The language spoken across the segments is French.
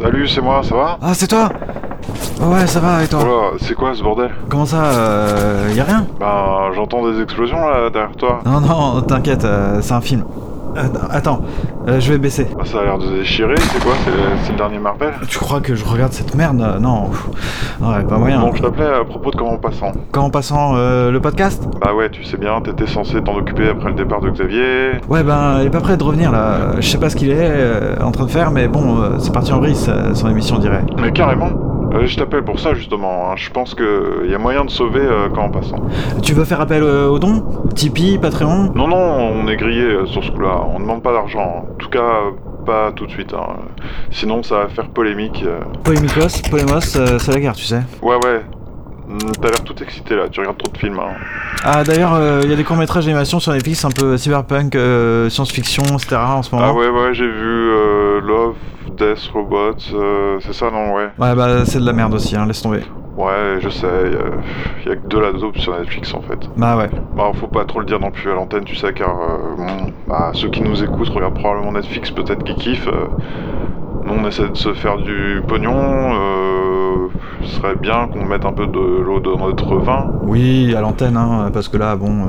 Salut, c'est moi, ça va Ah, c'est toi Ouais, ça va, et toi Voilà, c'est quoi ce bordel Comment ça euh, Y a rien Ben, j'entends des explosions là derrière toi. Non, non, t'inquiète, euh, c'est un film. Euh, attends, euh, je vais baisser. Ah, ça a l'air de déchirer, c'est quoi? C'est le, dernier Marvel? Tu crois que je regarde cette merde? Euh, Non, ouais, pas moyen. Donc je t'appelais à propos de comment passant. Quand en passant euh, le podcast? Bah ouais, tu sais bien, t'étais censé t'en occuper après le départ de Xavier. Ouais, ben, il est pas prêt de revenir là. Je sais pas ce qu'il est euh, en train de faire, mais bon, c'est parti en vrille, son émission, on dirait. Mais carrément Euh, Je t'appelle pour ça justement, hein. je pense qu'il y a moyen de sauver euh, quand en passant. Tu veux faire appel euh, aux dons Tipeee, Patreon Non, non, on est grillé sur ce coup-là, on demande pas d'argent. En tout cas, pas tout de suite. hein. Sinon, ça va faire polémique. Polémicos, Polémos, c'est la guerre, tu sais. Ouais, ouais. Hmm, T'as l'air tout excité là, tu regardes trop de films. Hein. Ah, d'ailleurs, il y a des courts-métrages d'animation sur Netflix, un peu cyberpunk, science-fiction, etc. en ce moment. Ah ouais, ouais, j'ai vu euh, Love, Death, Robots, euh, c'est ça, non, ouais. Ouais, bah, c'est de la merde aussi, hein, laisse tomber. Ouais, je sais, il y, a que de la dope sur Netflix en fait. Bah ouais. Bah, faut pas trop le dire non plus à l'antenne, tu sais, car euh, bon, bah, ceux qui nous écoutent regardent probablement Netflix, peut-être qu'ils kiffent. euh, nous, on essaie de se faire du pognon. Ce serait bien qu'on mette un peu de l'eau dans notre vin. Oui, à l'antenne, hein, parce que là, bon, euh,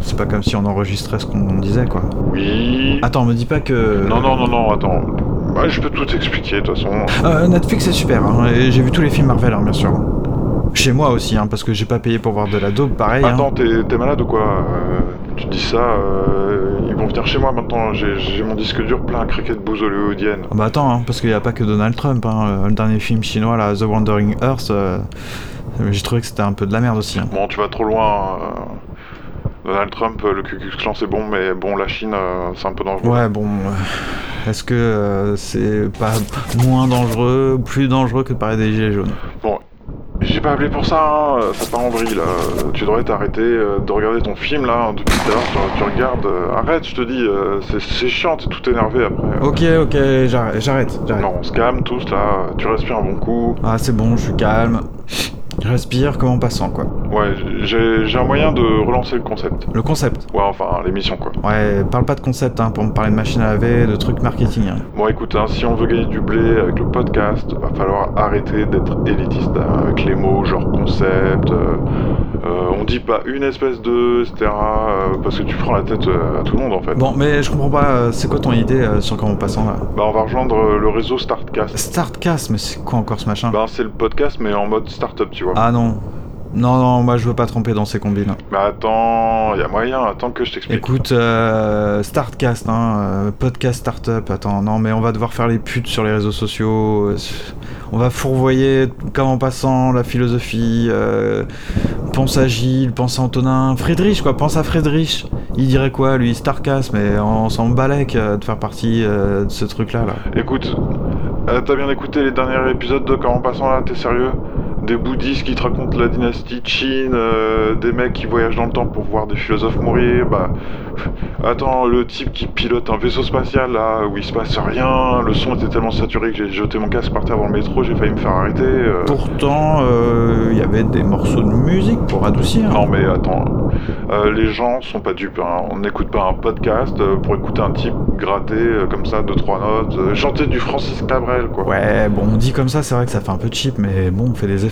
c'est pas comme si on enregistrait ce qu'on disait, quoi. Oui. Attends, me dis pas que... Non, non, non, non, attends. Bah, je peux tout expliquer, de toute façon. Euh, Netflix c'est super, hein, et j'ai vu tous les films Marvel, hein, bien sûr. Chez moi aussi, hein, parce que j'ai pas payé pour voir de la dope, pareil. hein. Attends, t'es t'es malade ou quoi? Euh, Tu dis ça, euh, ils vont venir chez moi maintenant. J'ai j'ai mon disque dur plein à cricket de bouse hollywoodienne. Ah Bah attends, hein, parce qu'il y a pas que Donald Trump, hein, euh, le dernier film chinois, là, The Wandering Earth, euh, j'ai trouvé que c'était un peu de la merde aussi. Bon, tu vas trop loin. Donald Trump, le Ku Klux Klan, c'est bon, mais bon, la Chine, euh, c'est un peu dangereux. Ouais, bon, euh, est-ce que euh, c'est pas moins dangereux, plus dangereux que de parler des gilets jaunes? Bon, j'ai pas appelé pour ça, hein, ça part en vrille, là. Tu devrais t'arrêter de regarder ton film, là, depuis tout à l'heure, tu, regardes. arrête, je te dis, euh, c'est- c'est chiant, t'es tout énervé après. Ok, ok, j'arrête, j'arrête, j'arrête. Non, on se calme tous, là, tu respires un bon coup. Ah, c'est bon, je suis calme. Respire comme en passant, quoi. Ouais, j'ai un moyen de relancer le concept. Le concept. Ouais, enfin, l'émission, quoi. Ouais, parle pas de concept, hein, pour me parler de machine à laver, de trucs marketing. hein. Bon écoute, hein, si on veut gagner du blé avec le podcast, va falloir arrêter d'être élitiste hein, avec les mots genre concept. euh, euh, on dit pas une espèce de, etc. euh, parce que tu prends la tête à tout le monde en fait. Bon, mais je comprends pas, c'est quoi ton idée sur comment en passant là? Bah on va rejoindre le réseau Startcast. Startcast, mais c'est quoi encore ce machin? Bah c'est le podcast mais en mode startup tu vois. Ah non. Non, non, moi je veux pas tromper dans ces combines. Mais attends, y a moyen, attends que je t'explique. Écoute, euh, Startcast, hein, euh, podcast startup, attends, non mais on va devoir faire les putes sur les réseaux sociaux, euh, on va fourvoyer comme en passant la philosophie, euh, pense à Gilles, pense à Antonin, Friedrich quoi, pense à Friedrich, il dirait quoi lui, Starcast, mais on s'en balèque de faire partie de ce truc là là. Écoute, t'as bien écouté les derniers épisodes de Comment passant là, t'es sérieux? Des bouddhistes qui te racontent la dynastie Qin, euh, des mecs qui voyagent dans le temps pour voir des philosophes mourir, bah... Attends, le type qui pilote un vaisseau spatial là, où il se passe rien, le son était tellement saturé que j'ai jeté mon casque par terre dans le métro, j'ai failli me faire arrêter. euh. Pourtant, euh, il y avait des morceaux de musique pour adoucir. Non mais attends, euh, les gens sont pas dupes, hein. on n'écoute pas un podcast pour écouter un type gratter comme ça deux trois notes, chanter du Francis Cabrel quoi. Ouais, bon, on dit comme ça, c'est vrai que ça fait un peu cheap, mais bon, on fait des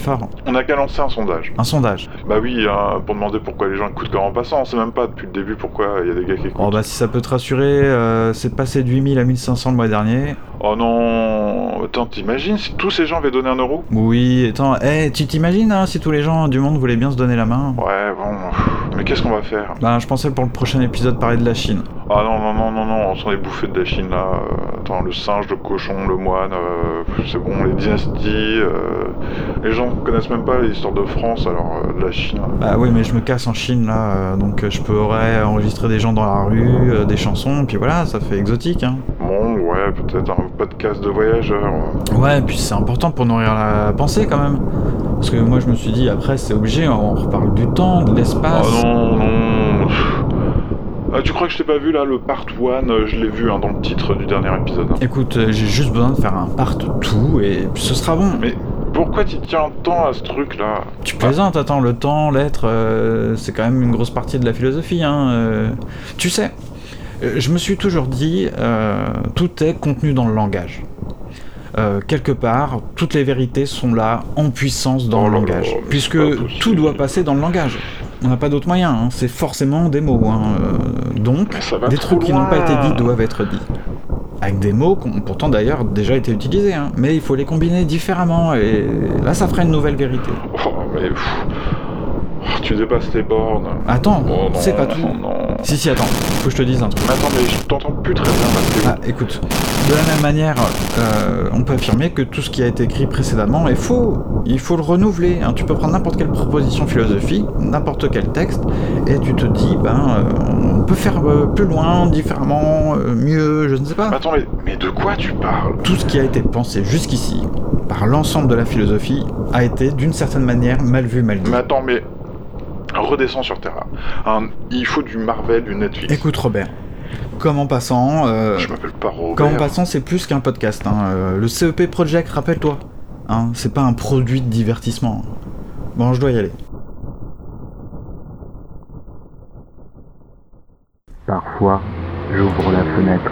On a qu'à lancer un sondage. Un sondage. Bah oui, hein, pour demander pourquoi les gens écoutent comme en passant, on sait même pas depuis le début pourquoi il y a des gars qui écoutent. Oh bah si ça peut te rassurer, euh, c'est passé de 8000 à 1500 le mois dernier. Oh non, attends, t'imagines si tous ces gens avaient donné un euro? Oui, attends, eh, tu t'imagines hein, si tous les gens du monde voulaient bien se donner la main? Ouais, bon, mais qu'est-ce qu'on va faire Ben, je pensais pour le prochain épisode parler de la Chine. Ah non, non, non, non, non, on s'en est bouffé de la Chine là. Euh, Attends, le singe, le cochon, le moine, euh, c'est bon, les dynasties. euh, les gens connaissent même pas l'histoire de France, alors euh, de la Chine. euh. Bah oui, mais je me casse en Chine là, euh, donc euh, je pourrais enregistrer des gens dans la rue, des chansons, puis voilà, ça fait exotique. Hein. Bon, ouais, peut-être un podcast de voyageurs. Ouais, et puis c'est important pour nourrir la pensée quand même. Parce que moi je me suis dit, après c'est obligé, on reparle du temps, de l'espace. non, non. Ah, tu crois que je t'ai pas vu là, le part 1 Je l'ai vu hein, dans le titre du dernier épisode. hein. Écoute, euh, j'ai juste besoin de faire un part tout et puis ce sera bon. Mais pourquoi tu tiens tant à ce truc là Tu plaisantes, attends, le temps, l'être, euh, c'est quand même une grosse partie de la philosophie. Hein, euh. Tu sais, euh, je me suis toujours dit, euh, tout est contenu dans le langage. Euh, quelque part, toutes les vérités sont là en puissance dans Oh le là langage. là, puisque tout doit passer dans le langage. On n'a pas d'autre moyen, hein. c'est forcément des mots. hein. Euh, donc, des trucs qui n'ont pas été dits doivent être dits. Avec des mots qui ont pourtant d'ailleurs déjà été utilisés, hein. mais il faut les combiner différemment, et là ça fera une nouvelle vérité. Oh, mais tu dépasses tes bornes. Attends, Oh, c'est pas tout. Non. Si, si, attends, faut que je te dise un truc. Attends, mais je t'entends plus très bien que. Ah, écoute, de la même manière, euh, on peut affirmer que tout ce qui a été écrit précédemment est faux. Il faut le renouveler. hein. Tu peux prendre n'importe quelle proposition philosophique, n'importe quel texte, et tu te dis, ben, euh, on peut faire euh, plus loin, différemment, mieux, je ne sais pas. Attends, mais, mais de quoi tu parles? Tout ce qui a été pensé jusqu'ici, par l'ensemble de la philosophie, a été d'une certaine manière mal vu, mal dit. Mais attends, mais. Redescends sur Terra. Hein, il faut du Marvel, du Netflix. Écoute, Robert, comme en passant, euh, Je m'appelle pas Robert. Comme en passant, c'est plus qu'un podcast. hein. Euh, Le CEP Project, rappelle-toi. Hein, c'est pas un produit de divertissement. Bon, je dois y aller. Parfois, j'ouvre la fenêtre.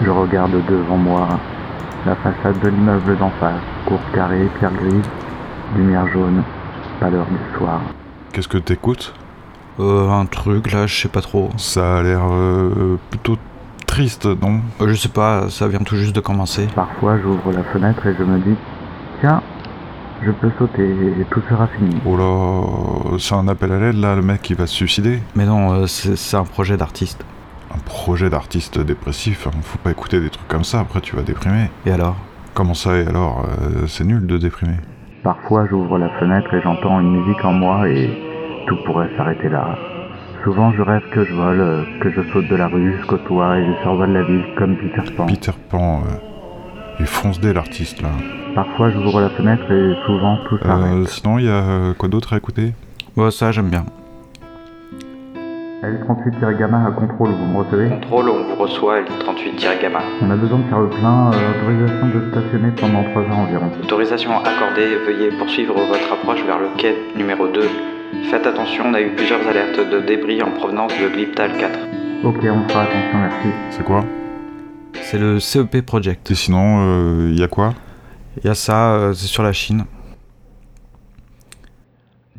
Je regarde devant moi la façade de l'immeuble d'en face, cour carrée, pierre grise, lumière jaune, pâleur du soir. Qu'est-ce que t'écoutes Euh, un truc, là, je sais pas trop. Ça a l'air euh, plutôt triste, non Euh, je sais pas, ça vient tout juste de commencer. Parfois, j'ouvre la fenêtre et je me dis, tiens, je peux sauter et tout sera fini. Oh là, c'est un appel à l'aide là, le mec qui va se suicider. Mais non, euh, c'est c'est un projet d'artiste. Un projet d'artiste dépressif, hein. faut pas écouter des trucs comme ça, après tu vas déprimer. Et alors? Comment ça et alors euh, C'est nul de déprimer. Parfois, j'ouvre la fenêtre et j'entends une musique en moi et tout pourrait s'arrêter là. Souvent, je rêve que je vole, euh, que je saute de la rue jusqu'au toit et je survole la ville comme Peter Pan. Peter Pan, euh, il fonce dès l'artiste là. Parfois, j'ouvre la fenêtre et souvent tout s'arrête. Euh, sinon, il y a euh, quoi d'autre à écouter? Ouais, ça, j'aime bien. L38-gamma à contrôle, vous me recevez Contrôle, on vous reçoit L38-gamma. On a besoin de faire le plein, euh, autorisation de stationner pendant 3 heures environ. Autorisation accordée, veuillez poursuivre votre approche vers le quai numéro 2. Faites attention, on a eu plusieurs alertes de débris en provenance de Gliptal 4. Ok, on fera attention, merci. C'est quoi? C'est le CEP Project. Et sinon, il y a quoi? Il y a ça, euh, c'est sur la Chine.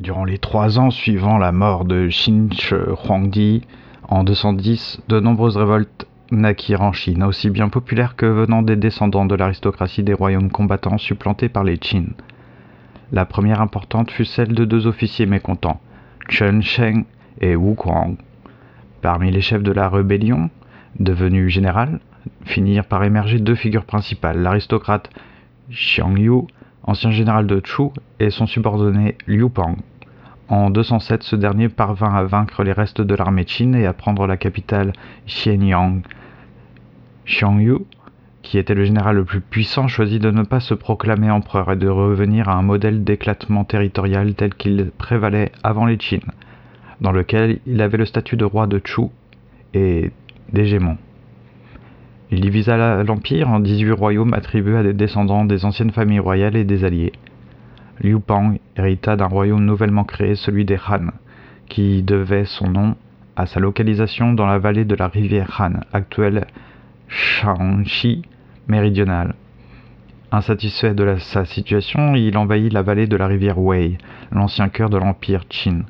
Durant les trois ans suivant la mort de Qin Shi Huangdi en 210, de nombreuses révoltes naquirent en Chine, aussi bien populaires que venant des descendants de l'aristocratie des royaumes combattants supplantés par les Qin. La première importante fut celle de deux officiers mécontents, Chen Sheng et Wu Kuang. Parmi les chefs de la rébellion, devenus général, finirent par émerger deux figures principales, l'aristocrate Xiang Yu, ancien général de Chu, et son subordonné Liu Pang. En 207, ce dernier parvint à vaincre les restes de l'armée Qin et à prendre la capitale Xianyang. Xiang Yu, qui était le général le plus puissant, choisit de ne pas se proclamer empereur et de revenir à un modèle d'éclatement territorial tel qu'il prévalait avant les Qin, dans lequel il avait le statut de roi de Chu et d'hégémon. Il divisa l'empire en 18 royaumes attribués à des descendants des anciennes familles royales et des alliés. Liu Pang hérita d'un royaume nouvellement créé, celui des Han, qui devait son nom à sa localisation dans la vallée de la rivière Han, actuelle Shaanxi méridionale. Insatisfait de sa situation, il envahit la vallée de la rivière Wei, l'ancien cœur de l'empire Qin.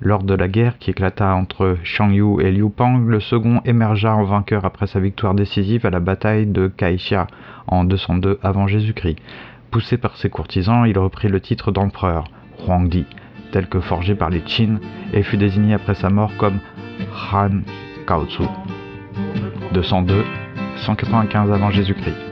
Lors de la guerre qui éclata entre Xiang Yu et Liu Pang, le second émergea en vainqueur après sa victoire décisive à la bataille de Kaixia en 202 avant Jésus-Christ. Poussé par ses courtisans, il reprit le titre d'empereur, Huangdi, tel que forgé par les Qin, et fut désigné après sa mort comme Han Kaotsu. 202, 195 avant Jésus-Christ.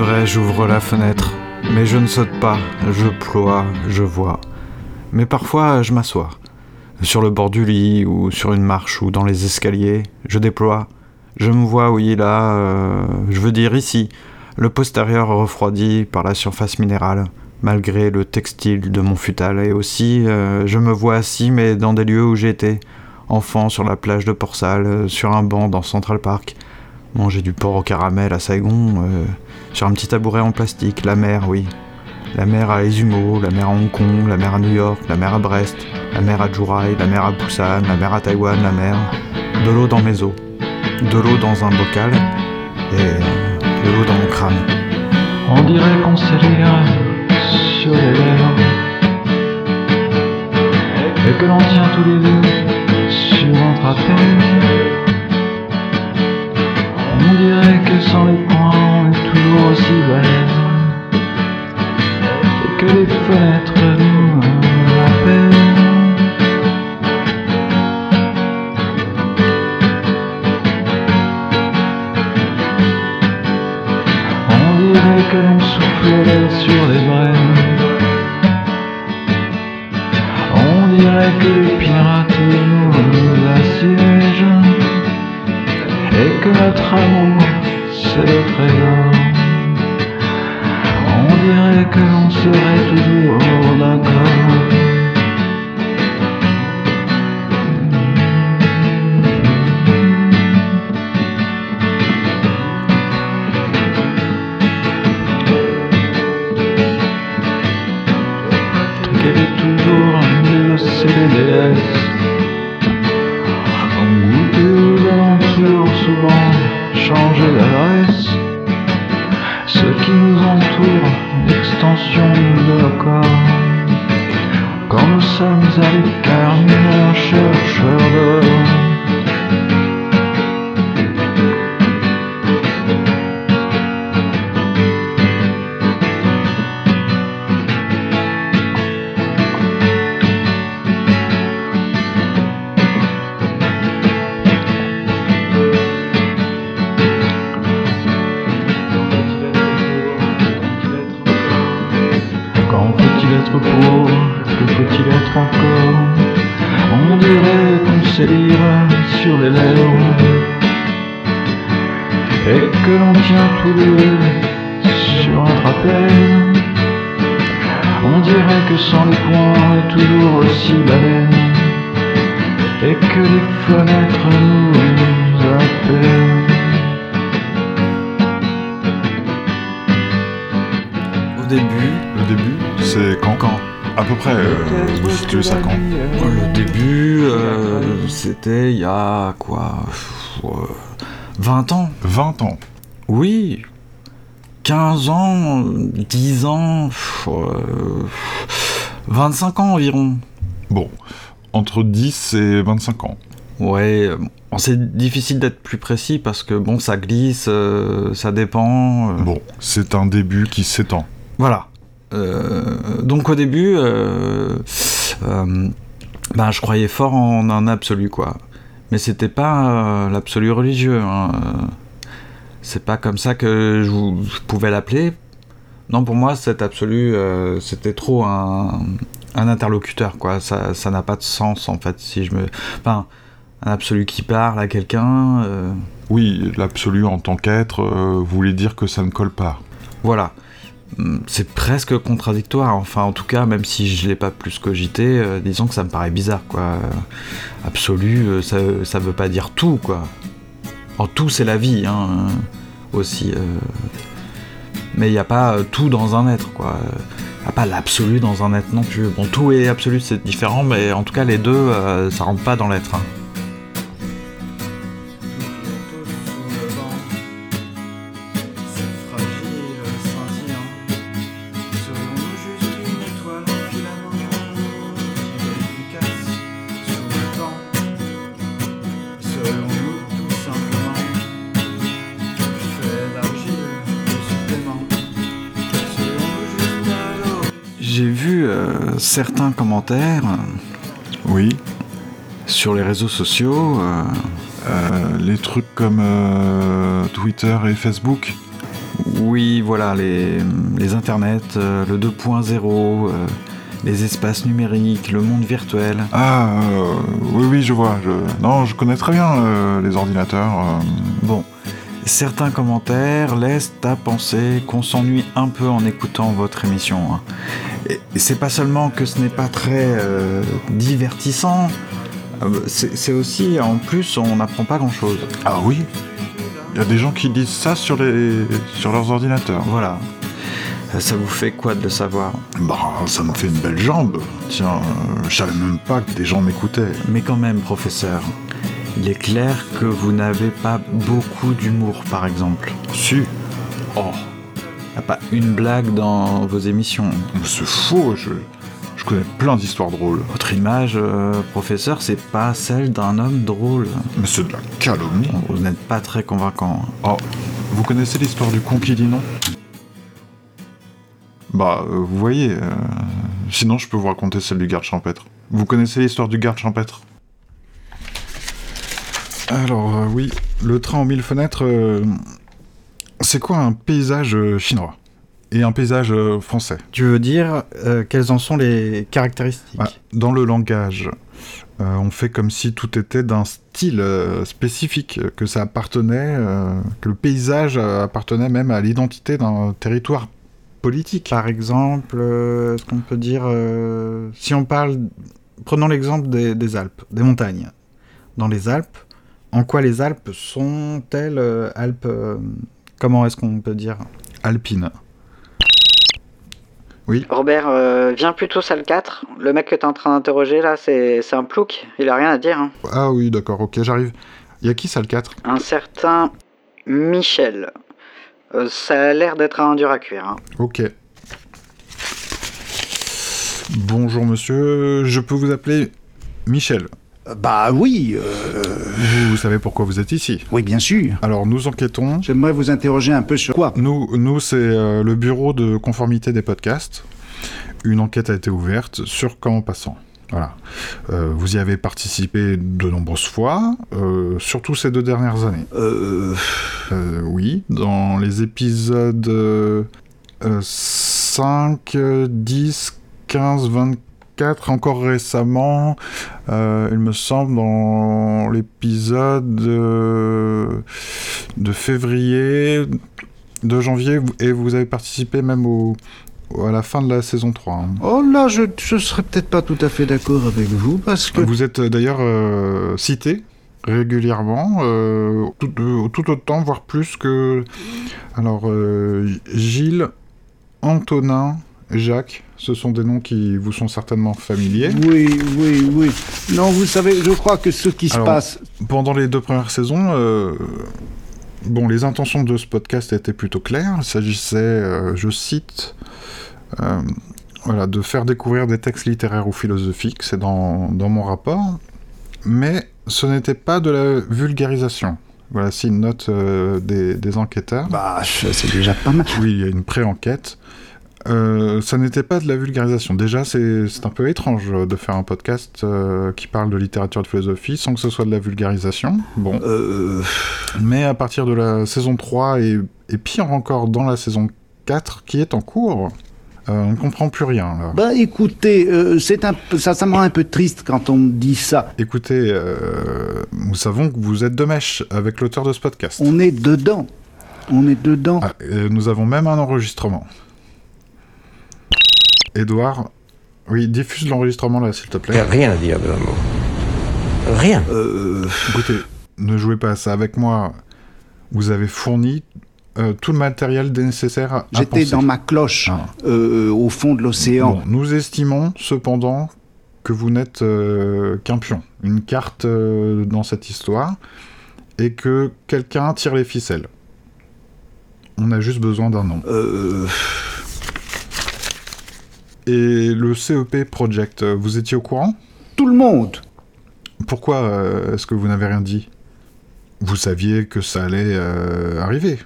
Vrai, j'ouvre la fenêtre, mais je ne saute pas, je ploie, je vois. Mais parfois, je m'assois. Sur le bord du lit, ou sur une marche, ou dans les escaliers, je déploie. Je me vois, oui, là, euh, je veux dire ici, le postérieur refroidi par la surface minérale, malgré le textile de mon futal, et aussi, euh, je me vois assis, mais dans des lieux où j'étais, enfant sur la plage de Port-Salle, euh, sur un banc dans Central Park, manger du porc au caramel à Saigon, euh, sur un petit tabouret en plastique, la mer, oui. La mer à Izumo, la mer à Hong Kong, la mer à New York, la mer à Brest, la mer à Jurai, la mer à Busan, la mer à Taïwan, la mer. De l'eau dans mes os, de l'eau dans un bocal et euh, de l'eau dans mon crâne. On dirait qu'on s'est sur les lèvres que l'on tient tous les deux que l'on tient tous les deux sur un trapèze On dirait que sans les poings on est toujours aussi baleine. Et que les fenêtres nous appellent. Au début, Le début, c'est quand quand À peu près, euh, vous situez ça quand Le début, euh, c'était il y a quoi pff, euh, 20 ans. 20 ans. Oui 15 ans, 10 ans, pff, euh, 25 ans environ. Bon, entre 10 et 25 ans. Ouais, bon, c'est difficile d'être plus précis parce que bon, ça glisse, euh, ça dépend. euh, Bon, c'est un début qui s'étend. Voilà. Euh, donc au début, euh, euh, ben, je croyais fort en un absolu, quoi. Mais c'était pas euh, l'absolu religieux. hein. Euh, C'est pas comme ça que je, vous- je pouvais l'appeler. Non, pour moi, cet absolu, euh, c'était trop un, un interlocuteur, quoi. Ça ça n'a pas de sens, en fait, si je me... Enfin, un absolu qui parle à quelqu'un... euh, Oui, l'absolu en tant qu'être euh, voulait dire que ça ne colle pas. Voilà. Hum, C'est presque contradictoire, enfin en tout cas, même si je l'ai pas plus cogité, euh, disons que ça me paraît bizarre, quoi. Absolu, ça, ça veut pas dire tout, quoi. En tout, c'est la vie, hein, euh, aussi. euh. Mais il n'y a pas euh, tout dans un être, quoi. Il pas l'absolu dans un être non plus. Bon, tout et absolu, c'est différent, mais en tout cas, les deux, ça rentre pas dans l'être. hein. J'ai vu euh, certains commentaires Oui, sur les réseaux sociaux. euh, euh, les trucs comme euh, Twitter et Facebook. Oui, voilà, les, les internets, euh, le 2.0, euh, les espaces numériques, le monde virtuel. Ah, euh, oui, oui, je vois. Je... Non, je connais très bien euh, les ordinateurs. euh. Bon, certains commentaires laissent à penser qu'on s'ennuie un peu en écoutant votre émission. Et c'est pas seulement que ce n'est pas très euh, divertissant, euh, c'est aussi, en plus, on n'apprend pas grand-chose. Ah oui Il y a des gens qui disent ça sur, les... sur leurs ordinateurs. Voilà. Euh, Ça vous fait quoi de le savoir? Bah, ça me fait une belle jambe. Tiens, euh, je savais même pas que des gens m'écoutaient. Mais quand même, professeur, il est clair que vous n'avez pas beaucoup d'humour, par exemple. Si, Oh a pas une blague dans vos émissions. c'est faux, je, je connais plein d'histoires drôles. Votre image, euh, professeur, c'est pas celle d'un homme drôle. Mais c'est de la calomnie. Vous n'êtes pas très convaincant. Oh, vous connaissez l'histoire du con qui dit non? Bah, euh, vous voyez, euh, sinon je peux vous raconter celle du garde champêtre. Vous connaissez l'histoire du garde champêtre? Alors, euh, oui, le train aux mille fenêtres, euh, c'est quoi un paysage euh, chinois Et un paysage euh, français? Tu veux dire euh, quelles en sont les caractéristiques? Bah, Dans le langage, euh, on fait comme si tout était d'un style euh, spécifique, que ça appartenait, que le paysage appartenait même à l'identité d'un territoire politique. Par exemple, est-ce qu'on peut dire, si on parle, prenons l'exemple des, des Alpes, des montagnes. Dans les Alpes, en quoi les Alpes sont-elles Alpes Comment est-ce qu'on peut dire Alpine. Robert, euh, viens plutôt salle 4. Le mec que t'es en train d'interroger là, c'est c'est un plouc. Il a rien à dire. hein. Ah oui, d'accord, ok, j'arrive. Il y a qui, salle 4 Un certain Michel. Euh, ça a l'air d'être un dur à cuire. hein. Ok. Bonjour monsieur, je peux vous appeler Michel. Bah oui, euh, Vous savez pourquoi vous êtes ici? oui bien sûr. Alors nous enquêtons J'aimerais vous interroger un peu sur quoi? Nous, nous c'est euh, le bureau de conformité des podcasts. Une enquête a été ouverte sur Comment Passant. Voilà. Euh, vous y avez participé de nombreuses fois, euh, surtout ces deux dernières années. Euh, Euh, oui, dans les épisodes euh, euh, 5, euh, 10, 15, 24, encore récemment, euh, il me semble, dans l'épisode euh, de février, de janvier, et vous avez participé même au, à la fin de la saison 3. hein. Oh là, je, je serais peut-être pas tout à fait d'accord avec vous parce que Vous êtes euh, d'ailleurs euh, cité régulièrement, euh, tout, euh, tout autant, voire plus que... Alors, Gilles, Antonin, Jacques, ce sont des noms qui vous sont certainement familiers. oui, oui, oui. Non, vous savez, je crois que ce qui se passe, Pendant les deux premières saisons, euh, bon, les intentions de ce podcast étaient plutôt claires. Il s'agissait, euh, je cite, euh, voilà, de faire découvrir des textes littéraires ou philosophiques, c'est dans, dans mon rapport, mais ce n'était pas de la vulgarisation. Voilà, c'est une note euh, des, des enquêteurs. bah, c'est déjà pas mal. Oui, il y a une pré-enquête. Euh, ça n'était pas de la vulgarisation. Déjà, c'est un peu étrange euh, de faire un podcast euh, qui parle de littérature de philosophie sans que ce soit de la vulgarisation. Bon. Euh, Mais à partir de la saison 3 et, et pire encore dans la saison 4 qui est en cours, on ne comprend plus rien. là. bah écoutez, euh, c'est un ça, ça me rend un peu triste quand on me dit ça. Écoutez, euh, nous savons que vous êtes de mèche avec l'auteur de ce podcast. On est dedans. On est dedans. Ah, nous avons même un enregistrement. Édouard, oui, diffuse l'enregistrement là, s'il te plaît. Rien à dire de l'amour. Rien. Euh, Écoutez, ne jouez pas à ça avec moi. Vous avez fourni euh, tout le matériel nécessaire à, J'étais dans ma cloche Ah. euh, au fond de l'océan. Bon, nous estimons cependant que vous n'êtes euh, qu'un pion, une carte euh, dans cette histoire, et que quelqu'un tire les ficelles. On a juste besoin d'un nom. Euh, Et le CEP Project, vous étiez au courant? Tout le monde. Pourquoi euh, est-ce que vous n'avez rien dit? Vous saviez que ça allait euh, arriver.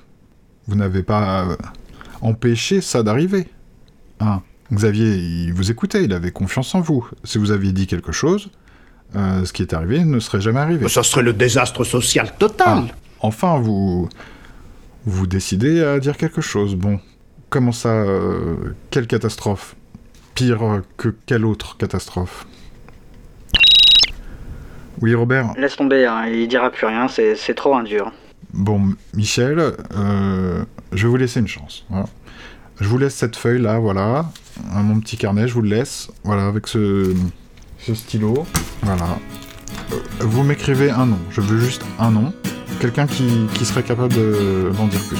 Vous n'avez pas euh, empêché ça d'arriver. Hein? Xavier, il vous écoutait, il avait confiance en vous. Si vous aviez dit quelque chose, ce qui est arrivé ne serait jamais arrivé. Ça serait le désastre social total. Ah, enfin, vous Vous décidez à dire quelque chose. Bon, comment ça euh, Quelle catastrophe? Pire que quelle autre catastrophe Oui, Robert Laisse tomber, hein, il dira plus rien, c'est trop indur. Bon, Michel, euh, je vais vous laisser une chance. voilà. Je vous laisse cette feuille là, voilà. Hein, Mon petit carnet, je vous le laisse. Voilà, avec ce, ce stylo. Voilà. Euh, Vous m'écrivez un nom. Je veux juste un nom. Quelqu'un qui, qui serait capable de- d'en dire plus.